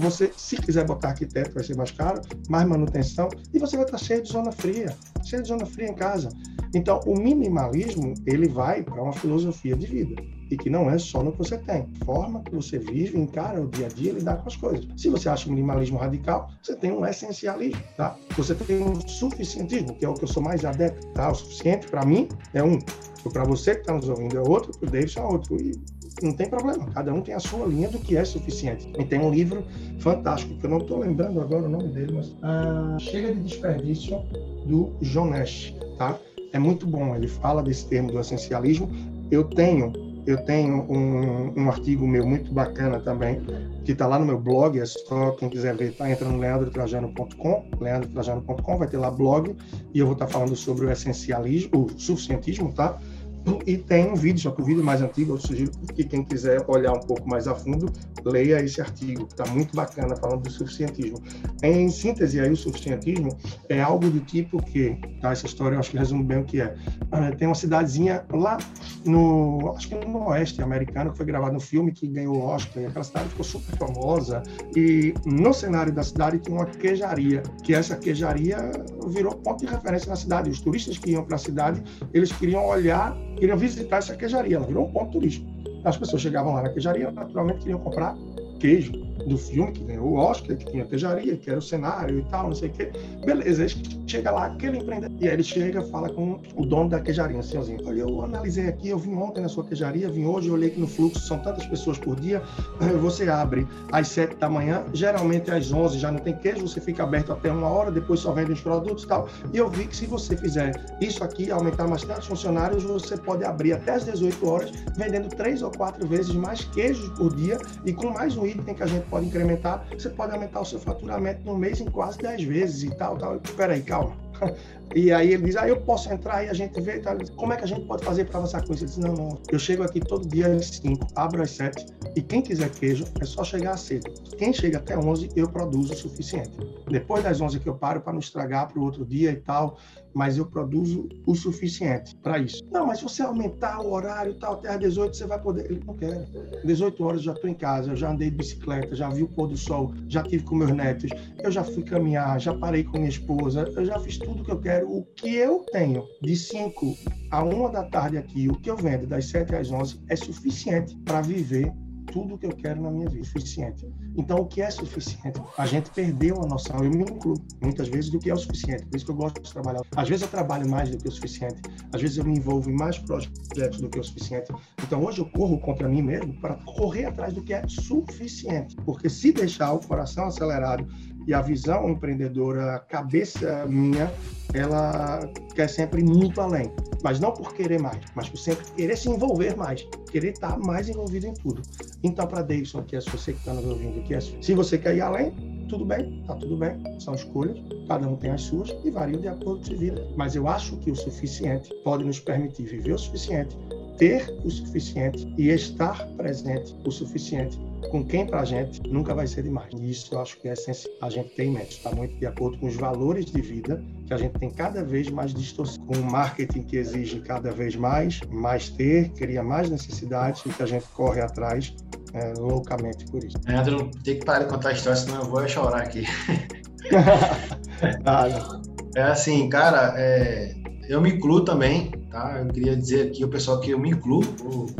S2: Você, se quiser botar arquiteto, vai ser mais caro, mais manutenção, e você vai estar cheio de zona fria, cheio de zona fria em casa. Então, o minimalismo, ele vai para uma filosofia de vida e que não é só no que você tem. Forma que você vive, encara o dia a dia, lidar com as coisas. Se você acha minimalismo radical, você tem um essencialismo, tá? Você tem um suficientismo, que é o que eu sou mais adepto, tá? O suficiente para mim é um, para você que está nos ouvindo é outro, para o David é outro. E não tem problema, cada um tem a sua linha do que é suficiente. E tem um livro fantástico, que eu não estou lembrando agora o nome dele, mas ah, Chega de Desperdício, do John Nash, tá? É muito bom, ele fala desse termo do essencialismo. Eu tenho eu tenho um, um artigo meu muito bacana também, que está lá no meu blog, é só quem quiser ver, tá entrando no leandrotrajano.com, leandrotrajano.com, vai ter lá blog, e eu vou estar tá falando sobre o essencialismo, o suficientismo, tá? E tem um vídeo, só que o vídeo mais antigo, eu sugiro que quem quiser olhar um pouco mais a fundo, leia esse artigo, está muito bacana falando do suficientismo. Em síntese, aí, o suficientismo é algo do tipo que, tá, essa história eu acho que resume bem o que é. Uh, tem uma cidadezinha lá no, acho que no oeste americano, que foi gravado no filme que ganhou o Oscar, e aquela cidade ficou super famosa, e no cenário da cidade tinha uma queijaria, que essa queijaria virou ponto de referência na cidade. Os turistas que iam para a cidade, eles queriam olhar queriam visitar essa queijaria, ela virou um ponto turístico. As pessoas chegavam lá na queijaria, naturalmente queriam comprar queijo do filme, que ganhou o Oscar, que tinha queijaria, que era o cenário e tal, não sei o quê. Beleza, chega lá, aquele empreendedor, e aí ele chega fala com o dono da queijaria, senhorzinho. Olha, eu analisei aqui, eu vim ontem na sua queijaria, vim hoje, olhei que no fluxo são tantas pessoas por dia, você abre às sete da manhã, geralmente às onze já não tem queijo, você fica aberto até uma hora, depois só vende os produtos e tal. E eu vi que se você fizer isso aqui, aumentar mais tantos funcionários, você pode abrir até às 18 horas, vendendo três ou quatro vezes mais queijos por dia e com mais um item que a gente pode incrementar, você pode aumentar o seu faturamento no mês em quase 10 vezes e tal, tal. Espera aí, calma. E aí ele diz, ah, eu posso entrar e a gente vê, tá? como é que a gente pode fazer para avançar com isso? Ele diz, não, não, eu chego aqui todo dia às 5, abro às 7 e quem quiser queijo é só chegar 6. Quem chega até 11, eu produzo o suficiente. Depois das 11 que eu paro para não estragar para o outro dia e tal, mas eu produzo o suficiente para isso. Não, mas se você aumentar o horário e tal, até às 18 você vai poder. Ele não quer. 18 horas eu já estou em casa, eu já andei de bicicleta, já vi o pôr do sol, já tive com meus netos, eu já fui caminhar, já parei com minha esposa, eu já fiz tudo que eu quero, o que eu tenho de 5 a 1 da tarde aqui, o que eu vendo das 7 às 11 é suficiente para viver tudo que eu quero na minha vida, suficiente. Então, o que é suficiente? A gente perdeu a noção, eu me incluo muitas vezes, do que é o suficiente. Por isso que eu gosto de trabalhar. Às vezes eu trabalho mais do que o suficiente, às vezes eu me envolvo em mais projetos do que o suficiente. Então, hoje eu corro contra mim mesmo para correr atrás do que é suficiente. Porque se deixar o coração acelerado e a visão empreendedora, a cabeça minha, ela quer sempre muito além. Mas não por querer mais, mas por sempre querer se envolver mais, querer estar mais envolvido em tudo. Então, para Davidson, que é você que está nos ouvindo, que é, se você quer ir além, tudo bem, tá tudo bem, são escolhas, cada um tem as suas e variam de acordo com a vida. Mas eu acho que o suficiente pode nos permitir viver o suficiente, ter o suficiente e estar presente o suficiente com quem para a gente nunca vai ser demais. E isso eu acho que é essencial a gente ter em mente. Está muito de acordo com os valores de vida que a gente tem cada vez mais distorcido. Com o marketing que exige cada vez mais, mais ter, cria mais necessidades e que a gente corre atrás é, loucamente por isso.
S1: Leandro, tem que parar de contar a história, senão eu vou chorar aqui. ah, é assim, cara, é, eu me incluo também, tá? Eu queria dizer aqui ao pessoal que eu me incluo,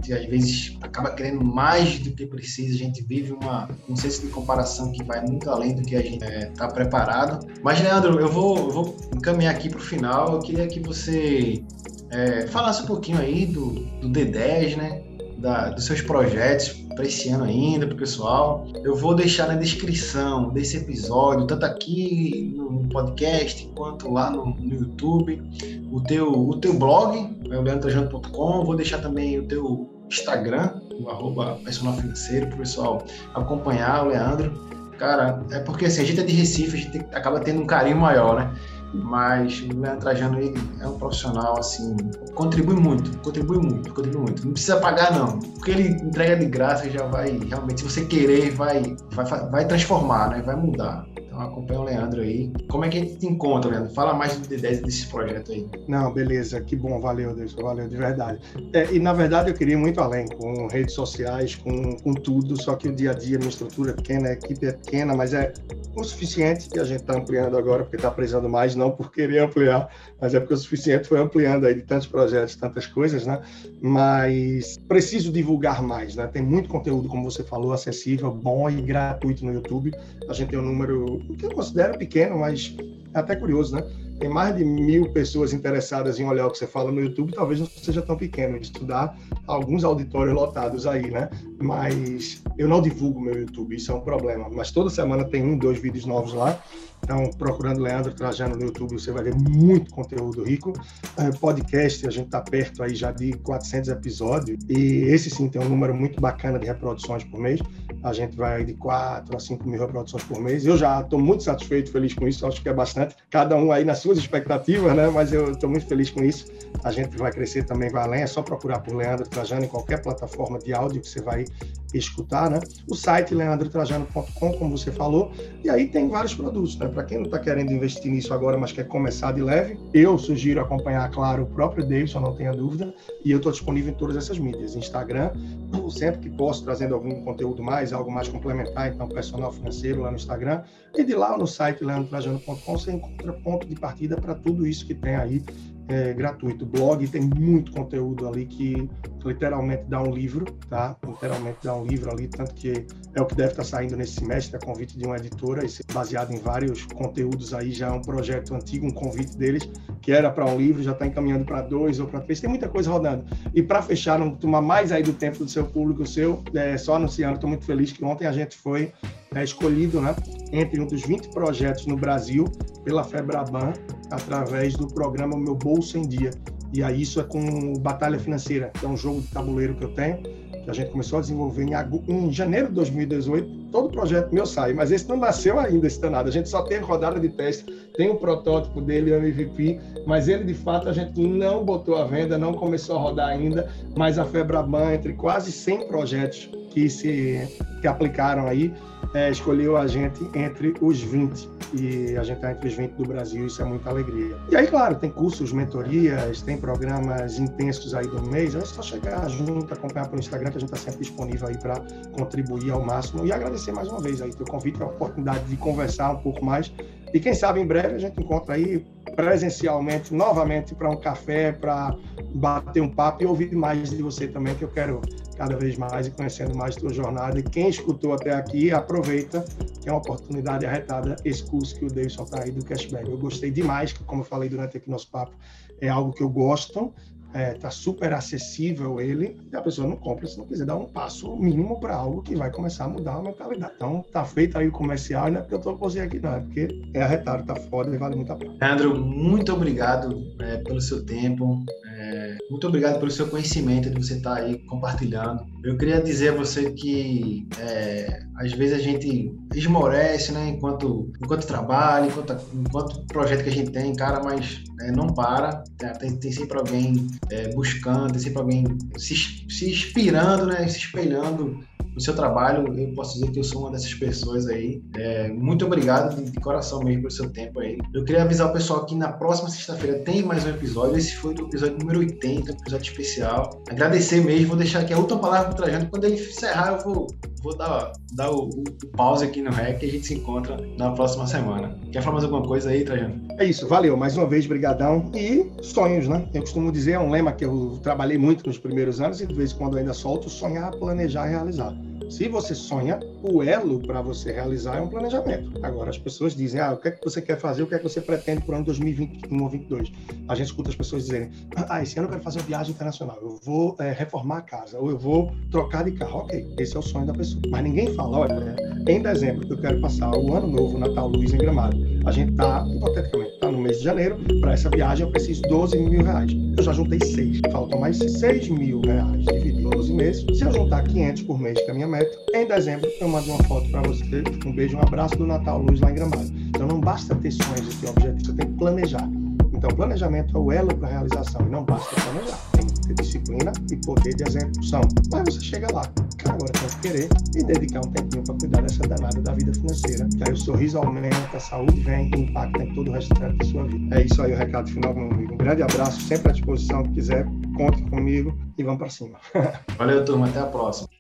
S1: que às vezes acaba querendo mais do que precisa, a gente vive uma, um senso de comparação que vai muito além do que a gente está é, tá preparado. Mas, Leandro, eu vou, eu vou encaminhar aqui para o final, eu queria que você é, falasse um pouquinho aí do, do D10, né? Da, dos seus projetos, para esse ano ainda, para o pessoal. Eu vou deixar na descrição desse episódio, tanto aqui no podcast quanto lá no, no YouTube, o teu, o teu blog, é o. Vou deixar também o teu Instagram, o arroba personal financeiro, para o pessoal acompanhar o Leandro. Cara, é porque assim, a gente é de Recife, a gente acaba tendo um carinho maior, né? Mas o Leandro Trajano ele é um profissional assim, contribui muito, contribui muito, contribui muito. Não precisa pagar não, porque ele entrega de graça já vai realmente, se você querer, vai vai, vai transformar, né? Vai mudar. Então acompanha o Leandro aí. Como é que a gente te encontra, Leandro? Fala mais de 10 desse projeto aí.
S2: Não, beleza, que bom, valeu, Deus, valeu de verdade. É, e na verdade eu queria ir muito além, com redes sociais, com, com tudo, só que o dia a dia, minha estrutura é pequena, a equipe é pequena, mas é o suficiente que a gente está ampliando agora, porque está precisando mais, não por querer ampliar, mas é porque o suficiente foi ampliando aí de tantos projetos, tantas coisas, né? Mas preciso divulgar mais, né? Tem muito conteúdo, como você falou, acessível, bom e gratuito no YouTube. A gente tem um número que eu considero pequeno, mas é até curioso, né? Tem mais de mil pessoas interessadas em olhar o que você fala no YouTube, talvez não seja tão pequeno. Estudar alguns auditórios lotados aí, né? Mas eu não divulgo meu YouTube, isso é um problema. Mas toda semana tem um, dois vídeos novos lá. Então, procurando Leandro Trajano no YouTube, você vai ver muito conteúdo rico. É, podcast, a gente está perto aí já de 400 episódios. E esse sim tem um número muito bacana de reproduções por mês. A gente vai de 4 a 5 mil reproduções por mês. Eu já estou muito satisfeito, feliz com isso. Acho que é bastante. Cada um aí nas suas expectativas, né? Mas eu estou muito feliz com isso. A gente vai crescer também, vai além. É só procurar por Leandro Trajano em qualquer plataforma de áudio que você vai escutar, né? O site leandrotrajano.com, como você falou. E aí tem vários produtos, né? Para quem não está querendo investir nisso agora, mas quer começar de leve, eu sugiro acompanhar, claro, o próprio Davidson, não tenha dúvida, e eu estou disponível em todas essas mídias, Instagram, sempre que posso, trazendo algum conteúdo mais, algo mais complementar, então personal financeiro lá no Instagram, e de lá no site leandrotrajano.com você encontra ponto de partida para tudo isso que tem aí é, gratuito. O blog tem muito conteúdo ali que literalmente dá um livro, tá? Literalmente dá um livro ali, tanto que é o que deve estar saindo nesse semestre, a convite de uma editora, baseado em vários conteúdos aí, já é um projeto antigo, um convite deles, que era para um livro, já está encaminhando para dois ou para três, tem muita coisa rodando. E para fechar, não tomar mais aí do tempo do seu público, seu, é, só anunciando, estou muito feliz que ontem a gente foi é, escolhido, né, entre um dos 20 projetos no Brasil pela Febraban, através do programa Meu Bolso em Dia. E aí isso é com Batalha Financeira, que é um jogo de tabuleiro que eu tenho, que a gente começou a desenvolver em, em janeiro de 2018. Todo projeto meu sai, mas esse não nasceu ainda, esse danado. A gente só teve rodada de teste, tem um protótipo dele, o MVP, mas ele de fato a gente não botou à venda, não começou a rodar ainda. Mas a Febraban, entre quase 100 projetos que se que aplicaram aí é, escolheu a gente entre os 20 e a gente está entre os 20 do Brasil, isso é muita alegria. E aí, claro, tem cursos, mentorias, tem programas intensos aí do mês, é só chegar junto, acompanhar pelo Instagram, que a gente está sempre disponível aí para contribuir ao máximo. E agradecer mais uma vez aí teu convite, a oportunidade de conversar um pouco mais. E quem sabe em breve a gente encontra aí presencialmente, novamente, para um café, para bater um papo e ouvir mais de você também, que eu quero cada vez mais e conhecendo mais tua jornada. E quem escutou até aqui, aproveita, que é uma oportunidade arretada, esse curso que o Davidson está aí do Cashback. Eu gostei demais, como eu falei durante aqui nosso papo, é algo que eu gosto, está é, super acessível ele, e a pessoa não compra se não quiser dar um passo mínimo para algo que vai começar a mudar a mentalidade. Então, tá feito aí o comercial, não é porque eu tô posando aqui, não, é porque é arretado, tá foda e vale muito a pena.
S1: Leandro, muito obrigado é, pelo seu tempo, é, muito obrigado pelo seu conhecimento de você estar tá aí compartilhando. Eu queria dizer a você que é, às vezes a gente esmorece, né, enquanto, enquanto trabalha, enquanto, enquanto projeto que a gente tem, cara, mas é, não para, tem, tem sempre alguém é, buscando, tem sempre alguém se, se inspirando, né, se espelhando no seu trabalho. Eu posso dizer que eu sou uma dessas pessoas aí. É, muito obrigado de, de, coração mesmo pelo seu tempo aí. Eu queria avisar o pessoal que na próxima sexta-feira tem mais um episódio. Esse foi o episódio número 80, um episódio especial. Agradecer mesmo, vou deixar aqui a última palavra para o Trajano. Quando ele encerrar, eu vou, vou dar, dar o, o, pause aqui no REC e a gente se encontra na próxima semana. Quer falar mais alguma coisa aí, Trajano?
S2: É isso, valeu. Mais uma vez, brigadão. E sonhos, né? Eu costumo dizer, é um lema que eu trabalhei muito nos primeiros anos e de vez em quando ainda solto, sonhar, planejar realizar. Se você sonha, o elo para você realizar é um planejamento. Agora, as pessoas dizem, ah, o que é que você quer fazer, o que é que você pretende para o ano 2021 ou 2022? A gente escuta as pessoas dizerem, ah, esse ano eu quero fazer uma viagem internacional, eu vou é, reformar a casa, ou eu vou trocar de carro. Ok, esse é o sonho da pessoa. Mas ninguém fala, olha, em dezembro eu quero passar o ano novo, Natal Luz em Gramado. A gente está, hipoteticamente, está no mês de janeiro, para essa viagem eu preciso 12 mil reais. Eu já juntei seis, faltam mais 6 mil reais dividido 12 meses. Se eu juntar 500 por mês, que a minha meta, em dezembro eu mando uma foto para você. Um beijo, um abraço do Natal Luz lá em Gramado. Então não basta ter sonhos e ter objetivos, você tem que planejar. Então, planejamento é o elo para a realização. Não basta planejar, tem que ter disciplina e poder de execução. Mas você chega lá, agora tem que querer e dedicar um tempinho para cuidar dessa danada da vida financeira. Que aí o sorriso aumenta, a saúde vem e impacta em todo o restante da sua vida. É isso aí o recado final, meu amigo. Um grande abraço, sempre à disposição. Se quiser, conte comigo e vamos para cima.
S1: Valeu, turma. Até a próxima.